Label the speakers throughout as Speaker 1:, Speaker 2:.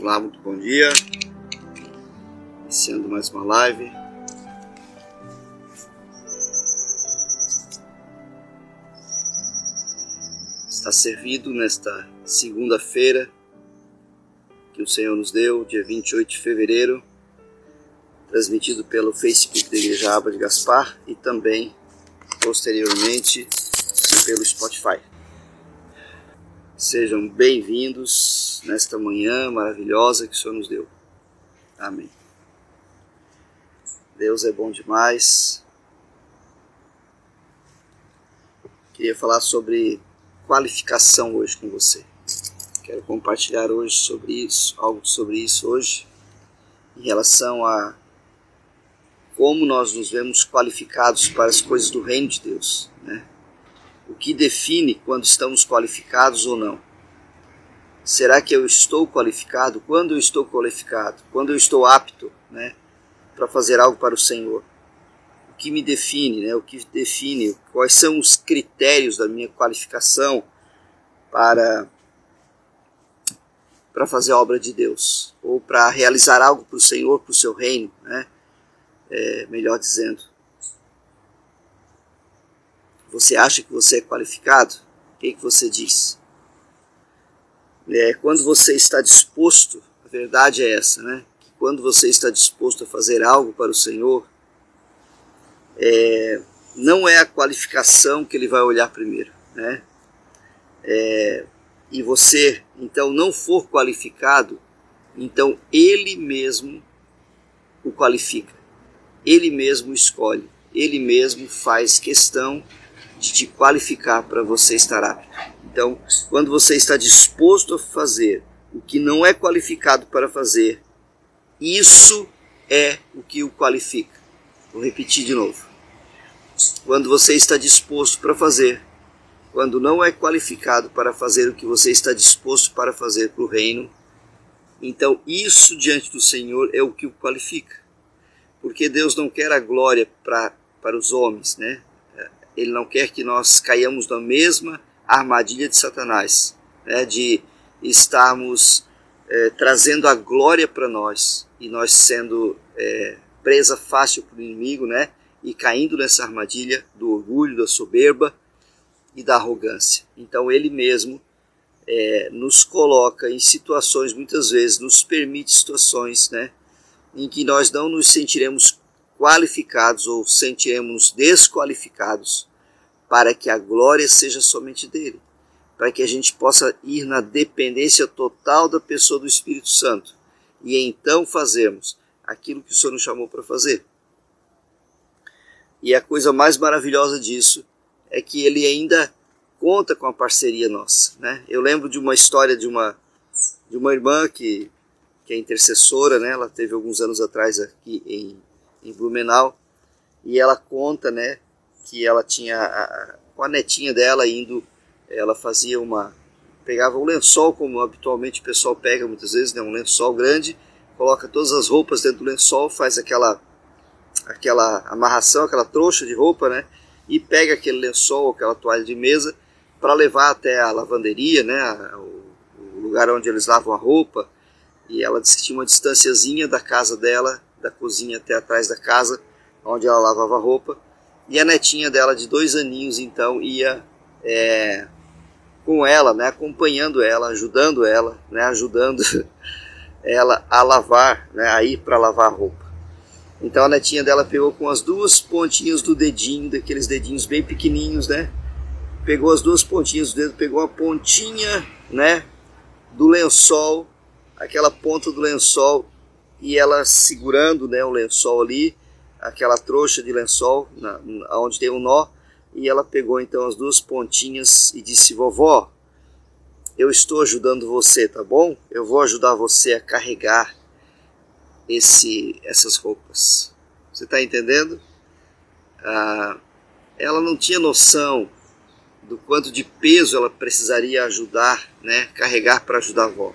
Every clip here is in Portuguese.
Speaker 1: Olá, muito bom dia. Iniciando mais uma live. Está servido nesta segunda-feira que o Senhor nos deu, dia 28 de fevereiro, transmitido pelo Facebook da Igreja Aba de Gaspar e também posteriormente pelo Spotify. Sejam bem-vindos nesta manhã maravilhosa que o Senhor nos deu. Amém. Deus é bom demais. Queria falar sobre qualificação hoje com você. Quero compartilhar hoje sobre isso, algo sobre isso hoje, em relação a como nós nos vemos qualificados para as coisas do reino de Deus, né? O que define quando estamos qualificados ou não? Será que eu estou qualificado? Quando eu estou qualificado? Quando eu estou apto, né, para fazer algo para o Senhor? O que me define, né? O que define quais são os critérios da minha qualificação para para fazer a obra de Deus ou para realizar algo para o Senhor, para o seu reino, né? É, melhor dizendo. Você acha que você é qualificado? O que, que você diz? É, quando você está disposto, a verdade é essa, né? Que quando você está disposto a fazer algo para o Senhor, é, não é a qualificação que Ele vai olhar primeiro, né? É, e você então não for qualificado, então Ele mesmo o qualifica, Ele mesmo escolhe, Ele mesmo faz questão de te qualificar para você estar apto. Então, quando você está disposto a fazer o que não é qualificado para fazer, isso é o que o qualifica. Vou repetir de novo. Quando você está disposto para fazer, quando não é qualificado para fazer o que você está disposto para fazer para o reino, então isso diante do Senhor é o que o qualifica. Porque Deus não quer a glória para, para os homens, né? Ele não quer que nós caiamos na mesma armadilha de Satanás, né, de estarmos é, trazendo a glória para nós e nós sendo é, presa fácil para o inimigo, né, e caindo nessa armadilha do orgulho, da soberba e da arrogância. Então ele mesmo é, nos coloca em situações, muitas vezes nos permite situações, né, em que nós não nos sentiremos qualificados ou sentiremos desqualificados para que a glória seja somente dele, para que a gente possa ir na dependência total da pessoa do Espírito Santo e então fazermos aquilo que o Senhor nos chamou para fazer. E a coisa mais maravilhosa disso é que ele ainda conta com a parceria nossa, né? Eu lembro de uma história de uma de uma irmã que que é intercessora, né? Ela teve alguns anos atrás aqui em em Blumenau, e ela conta, né, que ela tinha a, com a netinha dela indo, ela fazia uma pegava um lençol como habitualmente o pessoal pega muitas vezes, né, um lençol grande, coloca todas as roupas dentro do lençol, faz aquela aquela amarração, aquela trouxa de roupa, né, e pega aquele lençol, aquela toalha de mesa para levar até a lavanderia, né, o, o lugar onde eles lavam a roupa. E ela disse que tinha uma distanciazinha da casa dela da cozinha até atrás da casa, onde ela lavava roupa. E a netinha dela, de dois aninhos, então, ia é, com ela, né, acompanhando ela, ajudando ela, né, ajudando ela a lavar, né, a ir para lavar a roupa. Então a netinha dela pegou com as duas pontinhas do dedinho, daqueles dedinhos bem pequenininhos, né? Pegou as duas pontinhas do dedo, pegou a pontinha, né, do lençol, aquela ponta do lençol e ela segurando né, o lençol ali, aquela trouxa de lençol, na, onde tem um nó, e ela pegou então as duas pontinhas e disse: Vovó, eu estou ajudando você, tá bom? Eu vou ajudar você a carregar esse, essas roupas. Você está entendendo? Ah, ela não tinha noção do quanto de peso ela precisaria ajudar, né, carregar para ajudar a avó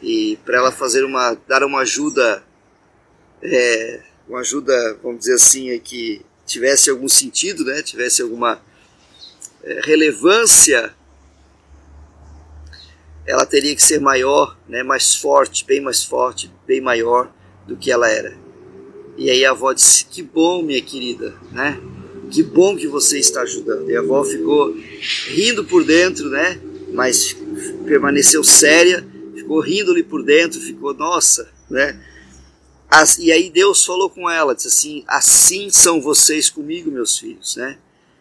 Speaker 1: e para ela fazer uma dar uma ajuda é, uma ajuda vamos dizer assim que tivesse algum sentido né tivesse alguma é, relevância ela teria que ser maior, né, mais forte, bem mais forte, bem maior do que ela era. E aí a avó disse: Que bom, minha querida, né? Que bom que você está ajudando. E a avó ficou rindo por dentro, né? Mas permaneceu séria, ficou rindo ali por dentro, ficou, nossa, né? As, e aí Deus falou com ela, disse assim: Assim são vocês comigo, meus filhos, né?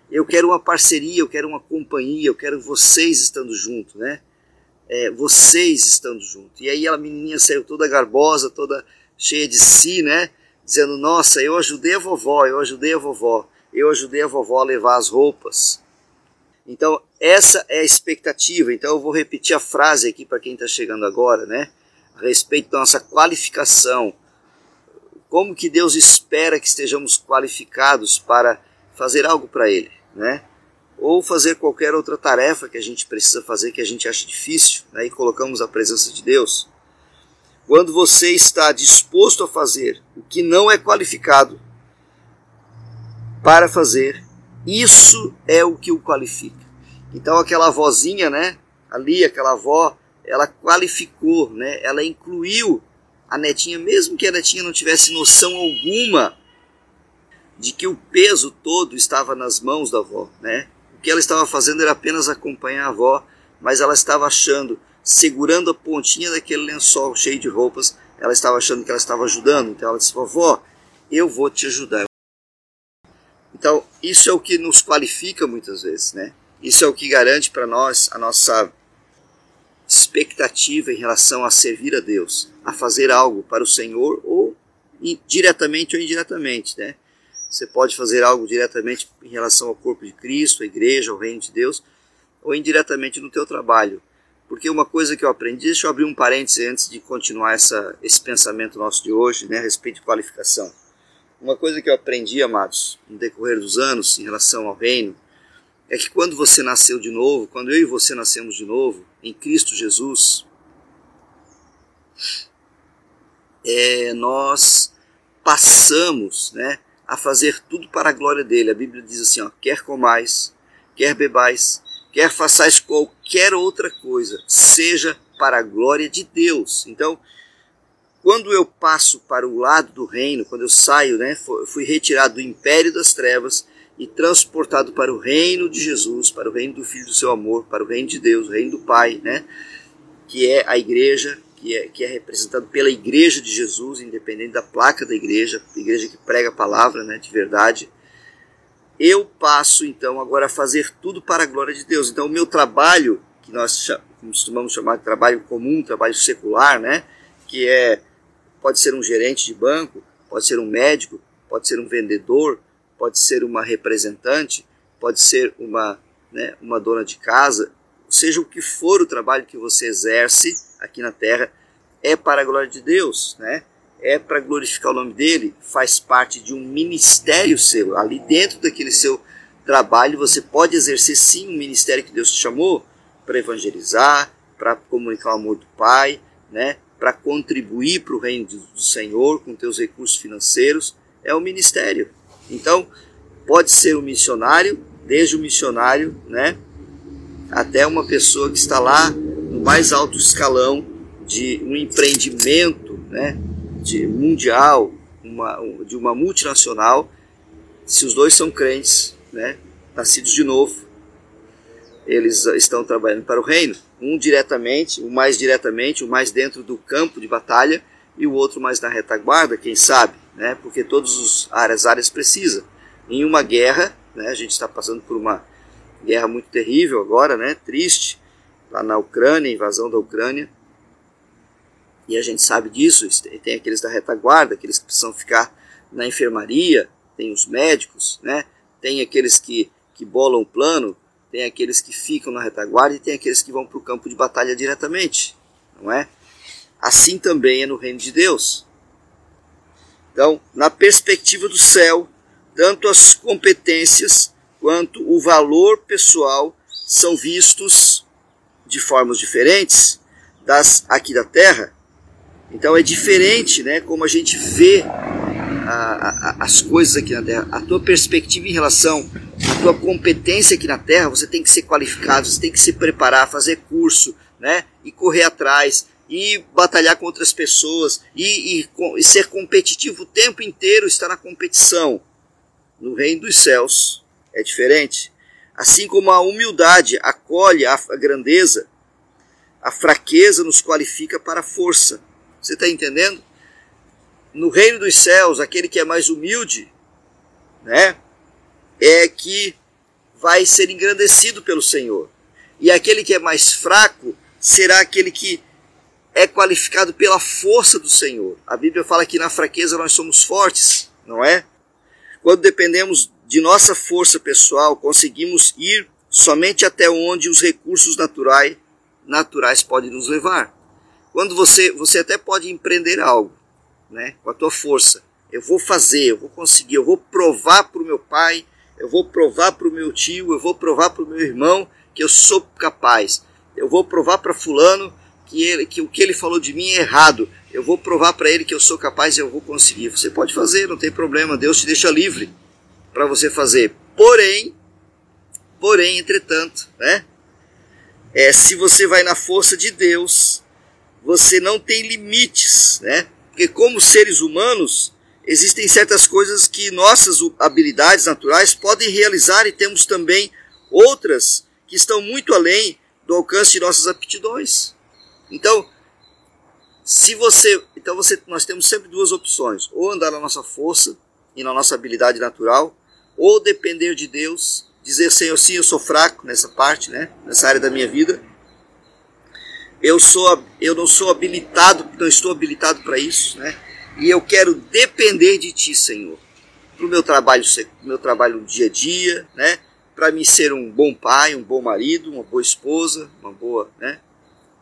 Speaker 1: Eu quero uma parceria, eu quero uma companhia, eu quero vocês estando juntos, né? É, vocês estando juntos. E aí a menininha saiu toda garbosa, toda cheia de si, né? Dizendo: Nossa, eu ajudei a vovó, eu ajudei a vovó, eu ajudei a vovó a levar as roupas. Então, essa é a expectativa. Então, eu vou repetir a frase aqui para quem está chegando agora, né? A respeito da nossa qualificação. Como que Deus espera que estejamos qualificados para fazer algo para Ele, né? Ou fazer qualquer outra tarefa que a gente precisa fazer que a gente acha difícil, né? E colocamos a presença de Deus. Quando você está disposto a fazer o que não é qualificado para fazer, isso é o que o qualifica. Então aquela vozinha, né? Ali, aquela avó, ela qualificou, né? Ela incluiu a netinha, mesmo que a netinha não tivesse noção alguma de que o peso todo estava nas mãos da avó, né? O que ela estava fazendo era apenas acompanhar a avó, mas ela estava achando, segurando a pontinha daquele lençol cheio de roupas, ela estava achando que ela estava ajudando. Então ela disse: "Vovó, eu vou te ajudar". Então, isso é o que nos qualifica muitas vezes, né? Isso é o que garante para nós a nossa expectativa em relação a servir a Deus, a fazer algo para o Senhor ou diretamente ou indiretamente, né? Você pode fazer algo diretamente em relação ao corpo de Cristo, à igreja, ao reino de Deus, ou indiretamente no teu trabalho. Porque uma coisa que eu aprendi, deixa eu abrir um parêntese antes de continuar essa, esse pensamento nosso de hoje, né, a respeito de qualificação. Uma coisa que eu aprendi, amados, no decorrer dos anos, em relação ao reino, é que quando você nasceu de novo, quando eu e você nascemos de novo, em Cristo Jesus, é, nós passamos né, a fazer tudo para a glória dele. A Bíblia diz assim: ó, quer comais, quer bebais, quer façais qualquer outra coisa, seja para a glória de Deus. Então, quando eu passo para o lado do reino, quando eu saio, né, fui retirado do império das trevas e transportado para o reino de Jesus, para o reino do Filho do seu amor, para o reino de Deus, o reino do Pai, né, que é a igreja, que é, que é representado pela igreja de Jesus, independente da placa da igreja, igreja que prega a palavra né, de verdade. Eu passo então agora a fazer tudo para a glória de Deus. Então o meu trabalho, que nós costumamos chamar de trabalho comum, trabalho secular, né, que é Pode ser um gerente de banco, pode ser um médico, pode ser um vendedor, pode ser uma representante, pode ser uma, né, uma dona de casa, seja o que for o trabalho que você exerce aqui na terra, é para a glória de Deus, né? é para glorificar o nome dele, faz parte de um ministério seu. Ali dentro daquele seu trabalho, você pode exercer sim um ministério que Deus te chamou para evangelizar, para comunicar o amor do Pai, né? para contribuir para o reino do Senhor com teus recursos financeiros é o ministério. Então, pode ser um missionário, desde o missionário, né, até uma pessoa que está lá no mais alto escalão de um empreendimento, né, de mundial, uma, de uma multinacional, se os dois são crentes, né, nascidos de novo, eles estão trabalhando para o reino. Um diretamente, o mais diretamente, o mais dentro do campo de batalha e o outro mais na retaguarda, quem sabe, né? Porque todas as áreas precisam. Em uma guerra, né? A gente está passando por uma guerra muito terrível agora, né? Triste lá na Ucrânia, invasão da Ucrânia. E a gente sabe disso. Tem aqueles da retaguarda, aqueles que precisam ficar na enfermaria, tem os médicos, né? Tem aqueles que que bolam o plano, tem aqueles que ficam na retaguarda e tem aqueles que vão para o campo de batalha diretamente, não é? Assim também é no reino de Deus. Então, na perspectiva do céu, tanto as competências quanto o valor pessoal são vistos de formas diferentes das aqui da terra. Então é diferente, né, como a gente vê a, a, as coisas aqui na terra. A tua perspectiva em relação a tua competência aqui na Terra, você tem que ser qualificado, você tem que se preparar, fazer curso, né? E correr atrás, e batalhar com outras pessoas, e, e, e ser competitivo o tempo inteiro, estar na competição. No reino dos céus é diferente. Assim como a humildade acolhe a grandeza, a fraqueza nos qualifica para a força. Você está entendendo? No reino dos céus, aquele que é mais humilde, né, é que vai ser engrandecido pelo Senhor. E aquele que é mais fraco será aquele que é qualificado pela força do Senhor. A Bíblia fala que na fraqueza nós somos fortes, não é? Quando dependemos de nossa força pessoal, conseguimos ir somente até onde os recursos naturais, naturais podem nos levar. Quando você, você até pode empreender algo, né, com a tua força. Eu vou fazer, eu vou conseguir, eu vou provar para o meu pai, eu vou provar para o meu tio, eu vou provar para o meu irmão que eu sou capaz. Eu vou provar para fulano que, ele, que o que ele falou de mim é errado. Eu vou provar para ele que eu sou capaz e eu vou conseguir. Você pode fazer, não tem problema. Deus te deixa livre para você fazer. Porém, porém, entretanto, né? É, se você vai na força de Deus, você não tem limites, né? Porque como seres humanos, existem certas coisas que nossas habilidades naturais podem realizar e temos também outras que estão muito além do alcance de nossas aptidões. Então, se você, então você, nós temos sempre duas opções: ou andar na nossa força e na nossa habilidade natural, ou depender de Deus, dizer Senhor, sim, eu sou fraco nessa parte, né, nessa área da minha vida. Eu sou, eu não sou habilitado, não estou habilitado para isso, né? E eu quero depender de Ti, Senhor, para o meu trabalho, meu trabalho dia a dia, né? Para mim ser um bom pai, um bom marido, uma boa esposa, uma boa, né,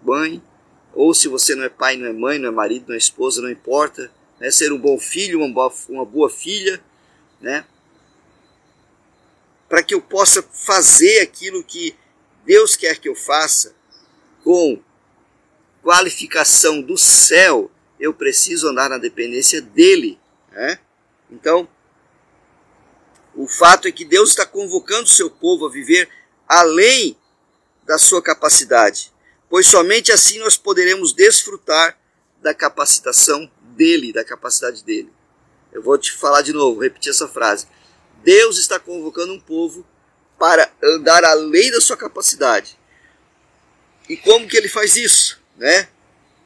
Speaker 1: mãe. Ou se você não é pai, não é mãe, não é marido, não é esposa, não importa, né? Ser um bom filho, uma boa, uma boa filha, né? para que eu possa fazer aquilo que Deus quer que eu faça com qualificação do céu, eu preciso andar na dependência dele. Né? Então, o fato é que Deus está convocando o seu povo a viver além da sua capacidade, pois somente assim nós poderemos desfrutar da capacitação dele, da capacidade dele. Eu vou te falar de novo, repetir essa frase. Deus está convocando um povo para andar além da sua capacidade. E como que ele faz isso? Né?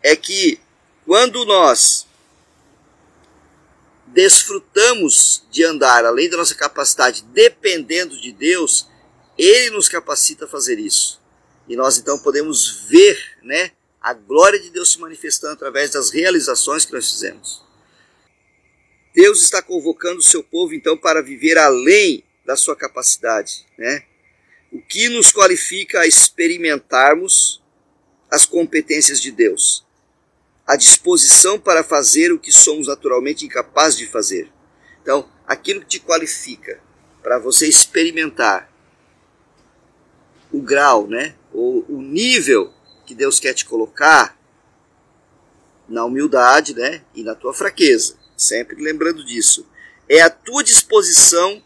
Speaker 1: É que quando nós desfrutamos de andar além da nossa capacidade, dependendo de Deus, Ele nos capacita a fazer isso. E nós então podemos ver né, a glória de Deus se manifestando através das realizações que nós fizemos. Deus está convocando o seu povo então para viver além da sua capacidade, né? O que nos qualifica a experimentarmos as competências de Deus, a disposição para fazer o que somos naturalmente incapazes de fazer. Então, aquilo que te qualifica para você experimentar o grau, né, ou o nível que Deus quer te colocar na humildade, né, e na tua fraqueza sempre lembrando disso. É a tua disposição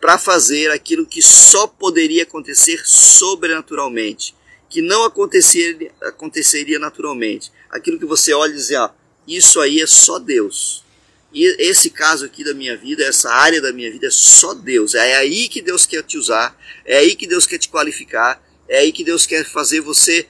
Speaker 1: para fazer aquilo que só poderia acontecer sobrenaturalmente, que não aconteceria, aconteceria naturalmente. Aquilo que você olha e diz, ah, isso aí é só Deus. E esse caso aqui da minha vida, essa área da minha vida é só Deus. É aí que Deus quer te usar, é aí que Deus quer te qualificar, é aí que Deus quer fazer você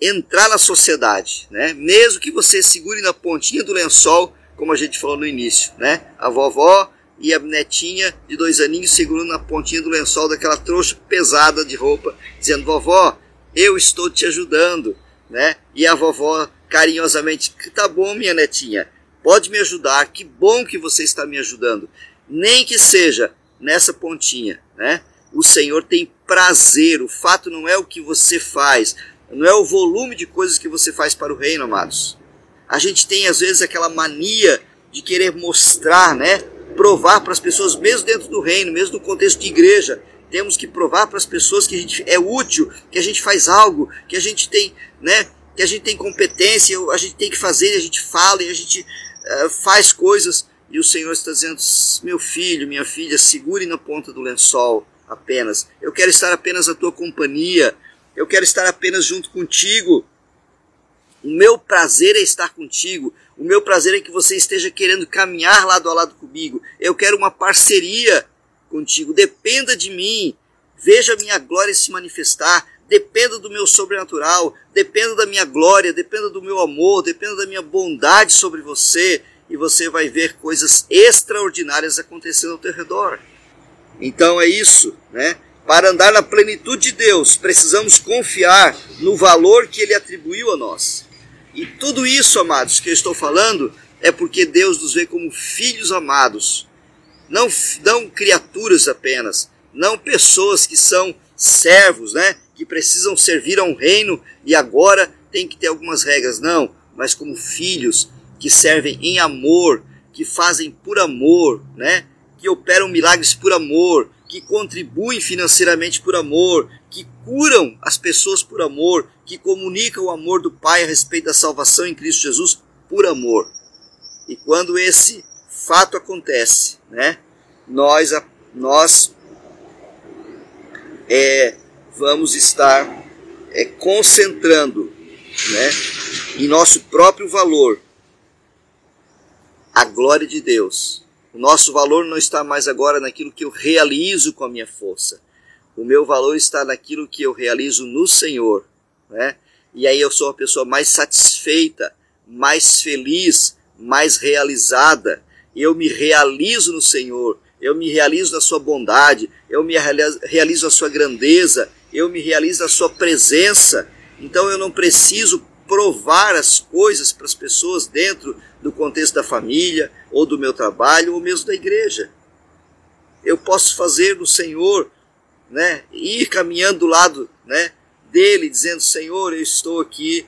Speaker 1: entrar na sociedade, né? Mesmo que você segure na pontinha do lençol, como a gente falou no início, né? A vovó e a netinha de dois aninhos segurando na pontinha do lençol daquela trouxa pesada de roupa, dizendo: "Vovó, eu estou te ajudando", né? E a vovó carinhosamente: "Tá bom, minha netinha, pode me ajudar. Que bom que você está me ajudando, nem que seja nessa pontinha, né? O Senhor tem prazer. O fato não é o que você faz, não é o volume de coisas que você faz para o reino, amados. A gente tem às vezes aquela mania de querer mostrar, né? Provar para as pessoas, mesmo dentro do reino, mesmo no contexto de igreja, temos que provar para as pessoas que a gente é útil, que a gente faz algo, que a gente tem, né? Que a gente tem competência, a gente tem que fazer, a gente fala a gente uh, faz coisas. e o Senhor está dizendo: meu filho, minha filha, segure na ponta do lençol apenas. Eu quero estar apenas à tua companhia. Eu quero estar apenas junto contigo. O meu prazer é estar contigo. O meu prazer é que você esteja querendo caminhar lado a lado comigo. Eu quero uma parceria contigo. Dependa de mim. Veja a minha glória se manifestar. Dependa do meu sobrenatural. Dependa da minha glória. Dependa do meu amor. Dependa da minha bondade sobre você. E você vai ver coisas extraordinárias acontecendo ao teu redor. Então é isso, né? Para andar na plenitude de Deus, precisamos confiar no valor que Ele atribuiu a nós. E tudo isso, amados, que eu estou falando, é porque Deus nos vê como filhos amados, não, não criaturas apenas, não pessoas que são servos, né? Que precisam servir a um reino e agora tem que ter algumas regras, não, mas como filhos que servem em amor, que fazem por amor, né? Que operam milagres por amor, que contribuem financeiramente por amor, que curam as pessoas por amor, que comunicam o amor do Pai a respeito da salvação em Cristo Jesus por amor. E quando esse fato acontece, né, nós, nós é, vamos estar é, concentrando né, em nosso próprio valor a glória de Deus o nosso valor não está mais agora naquilo que eu realizo com a minha força. O meu valor está naquilo que eu realizo no Senhor. Né? E aí eu sou a pessoa mais satisfeita, mais feliz, mais realizada. Eu me realizo no Senhor, eu me realizo na Sua bondade, eu me realizo na Sua grandeza, eu me realizo na Sua presença. Então eu não preciso provar as coisas para as pessoas dentro do contexto da família, ou do meu trabalho, ou mesmo da igreja. Eu posso fazer no Senhor, né, ir caminhando do lado né, dele, dizendo: Senhor, eu estou aqui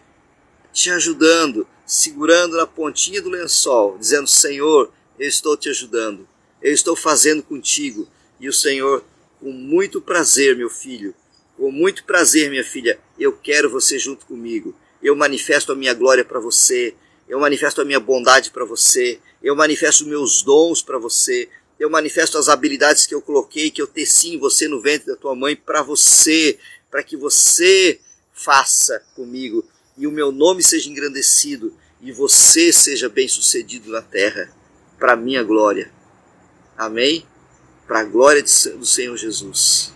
Speaker 1: te ajudando, segurando na pontinha do lençol, dizendo: Senhor, eu estou te ajudando, eu estou fazendo contigo. E o Senhor, com muito prazer, meu filho, com muito prazer, minha filha, eu quero você junto comigo eu manifesto a minha glória para você, eu manifesto a minha bondade para você, eu manifesto meus dons para você, eu manifesto as habilidades que eu coloquei, que eu teci em você no ventre da tua mãe para você, para que você faça comigo e o meu nome seja engrandecido e você seja bem-sucedido na terra, para minha glória. Amém? Para a glória do Senhor Jesus.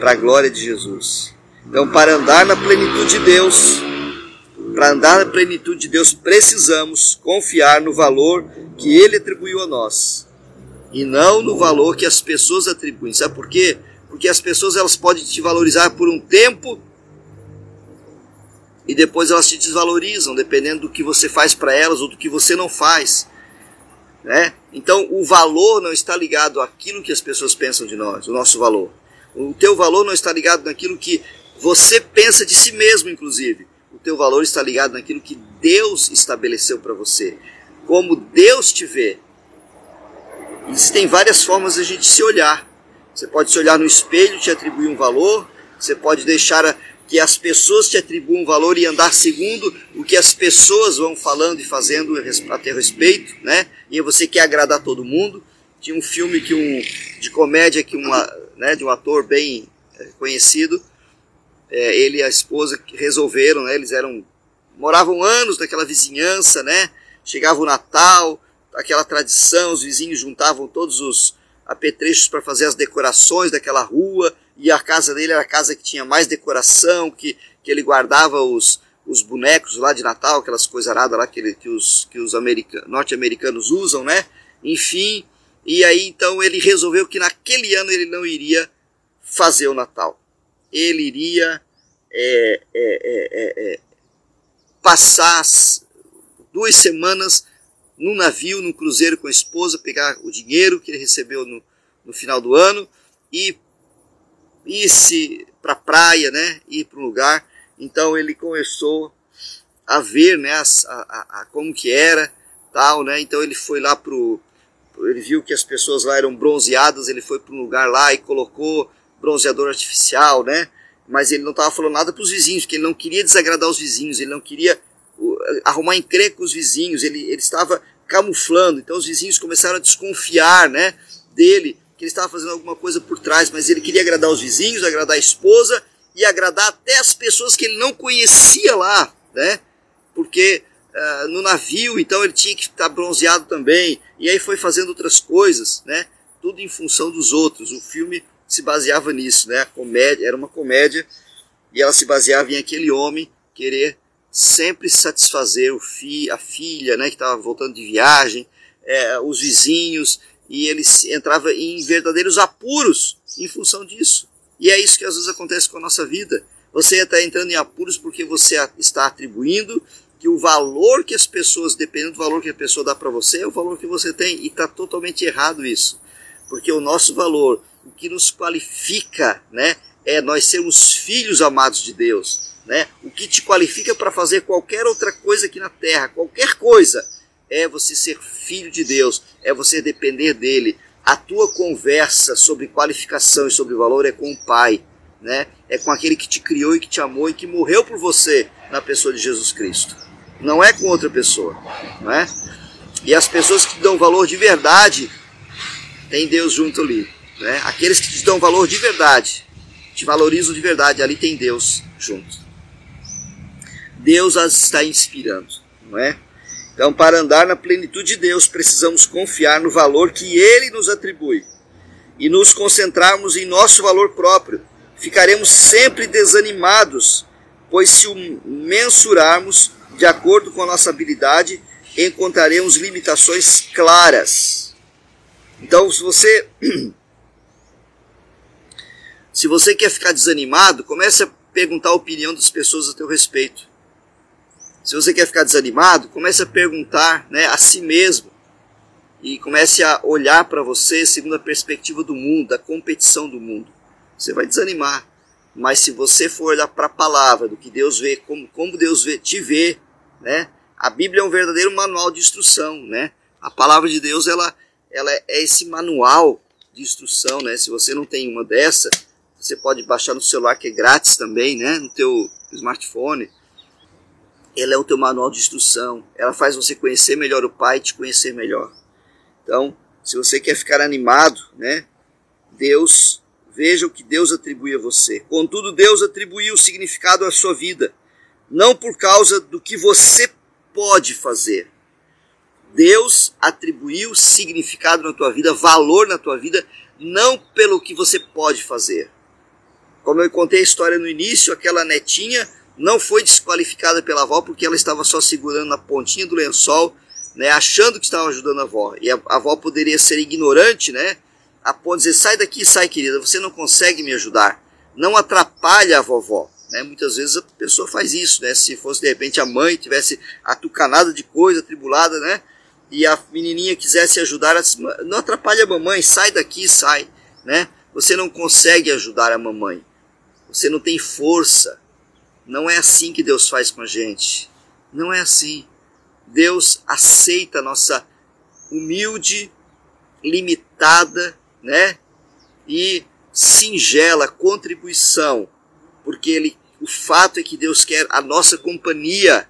Speaker 1: Para a glória de Jesus. Então, para andar na plenitude de Deus, para andar na plenitude de Deus, precisamos confiar no valor que Ele atribuiu a nós e não no valor que as pessoas atribuem. Sabe por quê? Porque as pessoas elas podem te valorizar por um tempo e depois elas te desvalorizam, dependendo do que você faz para elas ou do que você não faz. Né? Então, o valor não está ligado àquilo que as pessoas pensam de nós, o nosso valor. O teu valor não está ligado naquilo que você pensa de si mesmo, inclusive. O teu valor está ligado naquilo que Deus estabeleceu para você. Como Deus te vê. Existem várias formas de a gente se olhar. Você pode se olhar no espelho e te atribuir um valor. Você pode deixar que as pessoas te atribuam um valor e andar segundo o que as pessoas vão falando e fazendo a ter respeito, né? E você quer agradar todo mundo. Tinha um filme que um de comédia que uma, né, de um ator bem eh, conhecido é, ele e a esposa resolveram, né, eles eram moravam anos naquela vizinhança, né? Chegava o Natal, aquela tradição, os vizinhos juntavam todos os apetrechos para fazer as decorações daquela rua, e a casa dele era a casa que tinha mais decoração, que, que ele guardava os, os bonecos lá de Natal, aquelas coisas aradas lá que, ele, que os, que os norte-americanos usam, né? Enfim, e aí então ele resolveu que naquele ano ele não iria fazer o Natal ele iria é, é, é, é, passar duas semanas num navio, num cruzeiro com a esposa, pegar o dinheiro que ele recebeu no, no final do ano e ir para a praia, né, ir para um lugar. Então ele começou a ver, né, a, a, a, como que era, tal, né. Então ele foi lá pro, ele viu que as pessoas lá eram bronzeadas, ele foi para um lugar lá e colocou bronzeador artificial, né? Mas ele não estava falando nada para os vizinhos, porque ele não queria desagradar os vizinhos, ele não queria arrumar encrenca com os vizinhos, ele, ele estava camuflando. Então os vizinhos começaram a desconfiar, né, dele, que ele estava fazendo alguma coisa por trás, mas ele queria agradar os vizinhos, agradar a esposa e agradar até as pessoas que ele não conhecia lá, né? Porque uh, no navio, então ele tinha que estar bronzeado também, e aí foi fazendo outras coisas, né? Tudo em função dos outros. O filme se baseava nisso, né? A comédia era uma comédia e ela se baseava em aquele homem querer sempre satisfazer o fi, a filha, né, que estava voltando de viagem, é, os vizinhos, e ele entrava em verdadeiros apuros em função disso. E é isso que às vezes acontece com a nossa vida. Você está entrando em apuros porque você está atribuindo que o valor que as pessoas, dependendo do valor que a pessoa dá para você, é o valor que você tem. E está totalmente errado isso. Porque o nosso valor, que nos qualifica, né, é nós sermos filhos amados de Deus né? O que te qualifica para fazer qualquer outra coisa aqui na terra, qualquer coisa, é você ser filho de Deus, é você depender dele. A tua conversa sobre qualificação e sobre valor é com o Pai, né? É com aquele que te criou e que te amou e que morreu por você na pessoa de Jesus Cristo. Não é com outra pessoa, não é? E as pessoas que dão valor de verdade, tem Deus junto ali, né? Aqueles que te dão valor de verdade, te valorizam de verdade, ali tem Deus junto. Deus as está inspirando, não é? Então, para andar na plenitude de Deus, precisamos confiar no valor que Ele nos atribui e nos concentrarmos em nosso valor próprio. Ficaremos sempre desanimados, pois se o mensurarmos de acordo com a nossa habilidade, encontraremos limitações claras. Então, se você se você quer ficar desanimado, comece a perguntar a opinião das pessoas a teu respeito. Se você quer ficar desanimado, comece a perguntar né, a si mesmo e comece a olhar para você segundo a perspectiva do mundo, da competição do mundo. Você vai desanimar. Mas se você for olhar para a palavra, do que Deus vê, como, como Deus vê, te vê, né? A Bíblia é um verdadeiro manual de instrução, né? A palavra de Deus, ela, ela é esse manual de instrução, né? Se você não tem uma dessa, você pode baixar no celular que é grátis também, né? No teu smartphone ela é o teu manual de instrução, ela faz você conhecer melhor o Pai e te conhecer melhor. Então, se você quer ficar animado, né, Deus, veja o que Deus atribui a você. Contudo, Deus atribuiu o significado à sua vida, não por causa do que você pode fazer. Deus atribuiu significado na tua vida, valor na tua vida, não pelo que você pode fazer. Como eu contei a história no início, aquela netinha não foi desqualificada pela avó porque ela estava só segurando na pontinha do lençol, né, achando que estava ajudando a avó. E a, a avó poderia ser ignorante, né, a ponto de dizer: sai daqui, sai, querida, você não consegue me ajudar. Não atrapalha a vovó. Né? Muitas vezes a pessoa faz isso, né? Se fosse de repente a mãe tivesse atucanada de coisa, tribulada, né? E a menininha quisesse ajudar, não atrapalha a mamãe, sai daqui, sai, né? Você não consegue ajudar a mamãe. Você não tem força, não é assim que Deus faz com a gente. Não é assim. Deus aceita a nossa humilde, limitada, né? E singela contribuição, porque ele, o fato é que Deus quer a nossa companhia,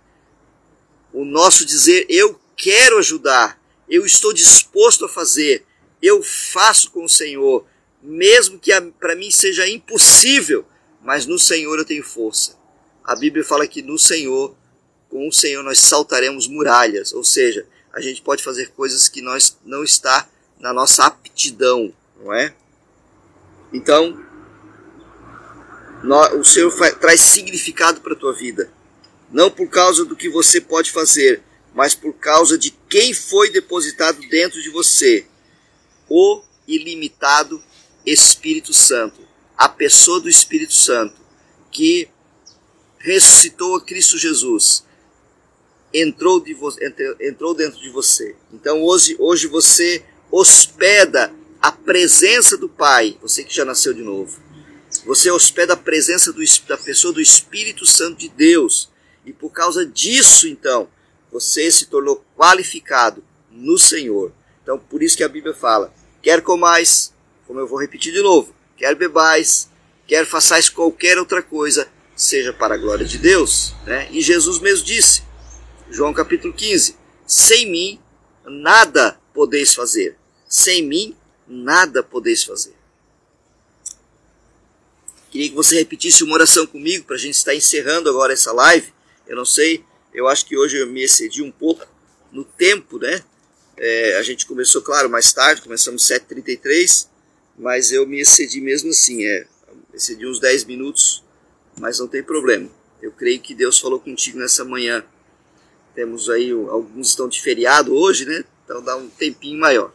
Speaker 1: o nosso dizer eu quero ajudar, eu estou disposto a fazer, eu faço com o Senhor, mesmo que para mim seja impossível, mas no Senhor eu tenho força. A Bíblia fala que no Senhor, com o Senhor nós saltaremos muralhas, ou seja, a gente pode fazer coisas que nós não está na nossa aptidão, não é? Então, o Senhor traz significado para a tua vida, não por causa do que você pode fazer, mas por causa de quem foi depositado dentro de você, o ilimitado Espírito Santo, a pessoa do Espírito Santo, que ressuscitou a Cristo Jesus, entrou, de entrou dentro de você. Então hoje, hoje você hospeda a presença do Pai, você que já nasceu de novo. Você hospeda a presença do, da pessoa do Espírito Santo de Deus. E por causa disso, então, você se tornou qualificado no Senhor. Então, por isso que a Bíblia fala: quer comais, como eu vou repetir de novo, quer bebais, quer façais qualquer outra coisa, seja para a glória de Deus. Né? E Jesus mesmo disse, João capítulo 15: Sem mim nada podeis fazer. Sem mim, nada podeis fazer. Queria que você repetisse uma oração comigo para a gente estar encerrando agora essa live. Eu não sei, eu acho que hoje eu me excedi um pouco no tempo, né? É, a gente começou, claro, mais tarde, começamos 7h33, mas eu me excedi mesmo assim, é, excedi uns 10 minutos, mas não tem problema. Eu creio que Deus falou contigo nessa manhã. Temos aí, alguns estão de feriado hoje, né? Então dá um tempinho maior.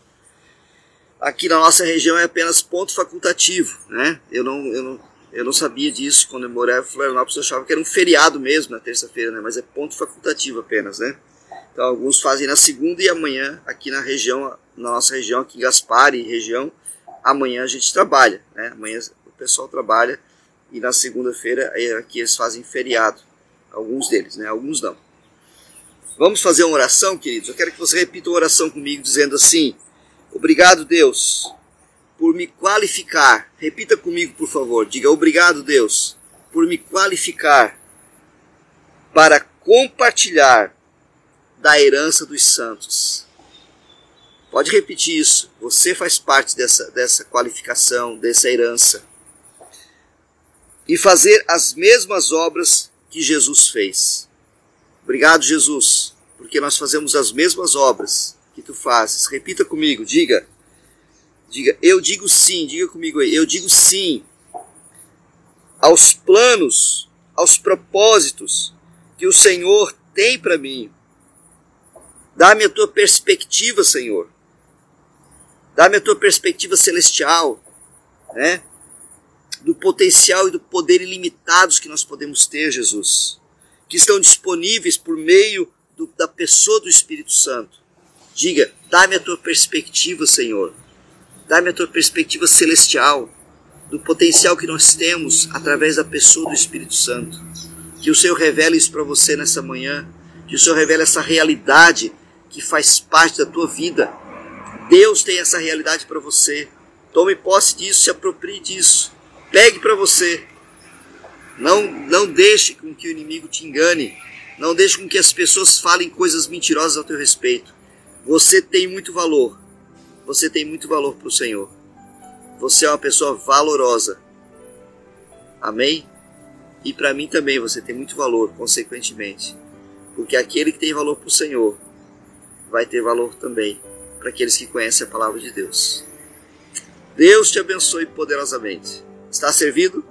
Speaker 1: Aqui na nossa região é apenas ponto facultativo, né? Eu não, eu não, eu não sabia disso quando eu morava em Florianópolis, eu achava que era um feriado mesmo na terça-feira, né? Mas é ponto facultativo apenas, né? Então alguns fazem na segunda e amanhã aqui na região, na nossa região, aqui em Gaspar e região, amanhã a gente trabalha, né? Amanhã o pessoal trabalha e na segunda-feira aqui eles fazem feriado, alguns deles, né? Alguns não. Vamos fazer uma oração, queridos? Eu quero que você repita uma oração comigo dizendo assim: Obrigado, Deus, por me qualificar. Repita comigo, por favor. Diga obrigado, Deus, por me qualificar para compartilhar da herança dos santos. Pode repetir isso. Você faz parte dessa, dessa qualificação, dessa herança. E fazer as mesmas obras que Jesus fez. Obrigado, Jesus, porque nós fazemos as mesmas obras que tu fazes. Repita comigo, diga Diga, eu digo sim, diga comigo aí, eu digo sim aos planos, aos propósitos que o Senhor tem para mim. Dá-me a tua perspectiva, Senhor. Dá-me a tua perspectiva celestial, né? Do potencial e do poder ilimitados que nós podemos ter, Jesus, que estão disponíveis por meio do, da pessoa do Espírito Santo. Diga, dá-me a tua perspectiva, Senhor Dá-me a tua perspectiva celestial, do potencial que nós temos através da pessoa do Espírito Santo. Que o Senhor revele isso para você nessa manhã, que o Senhor revele essa realidade que faz parte da tua vida. Deus tem essa realidade para você. Tome posse disso, se aproprie disso. Pegue para você. Não, não deixe com que o inimigo te engane. Não deixe com que as pessoas falem coisas mentirosas ao teu respeito. Você tem muito valor você tem muito valor para o Senhor. Você é uma pessoa valorosa. Amém? E para mim também você tem muito valor, consequentemente. Porque aquele que tem valor para o Senhor vai ter valor também para aqueles que conhecem a palavra de Deus. Deus te abençoe poderosamente. Está servido?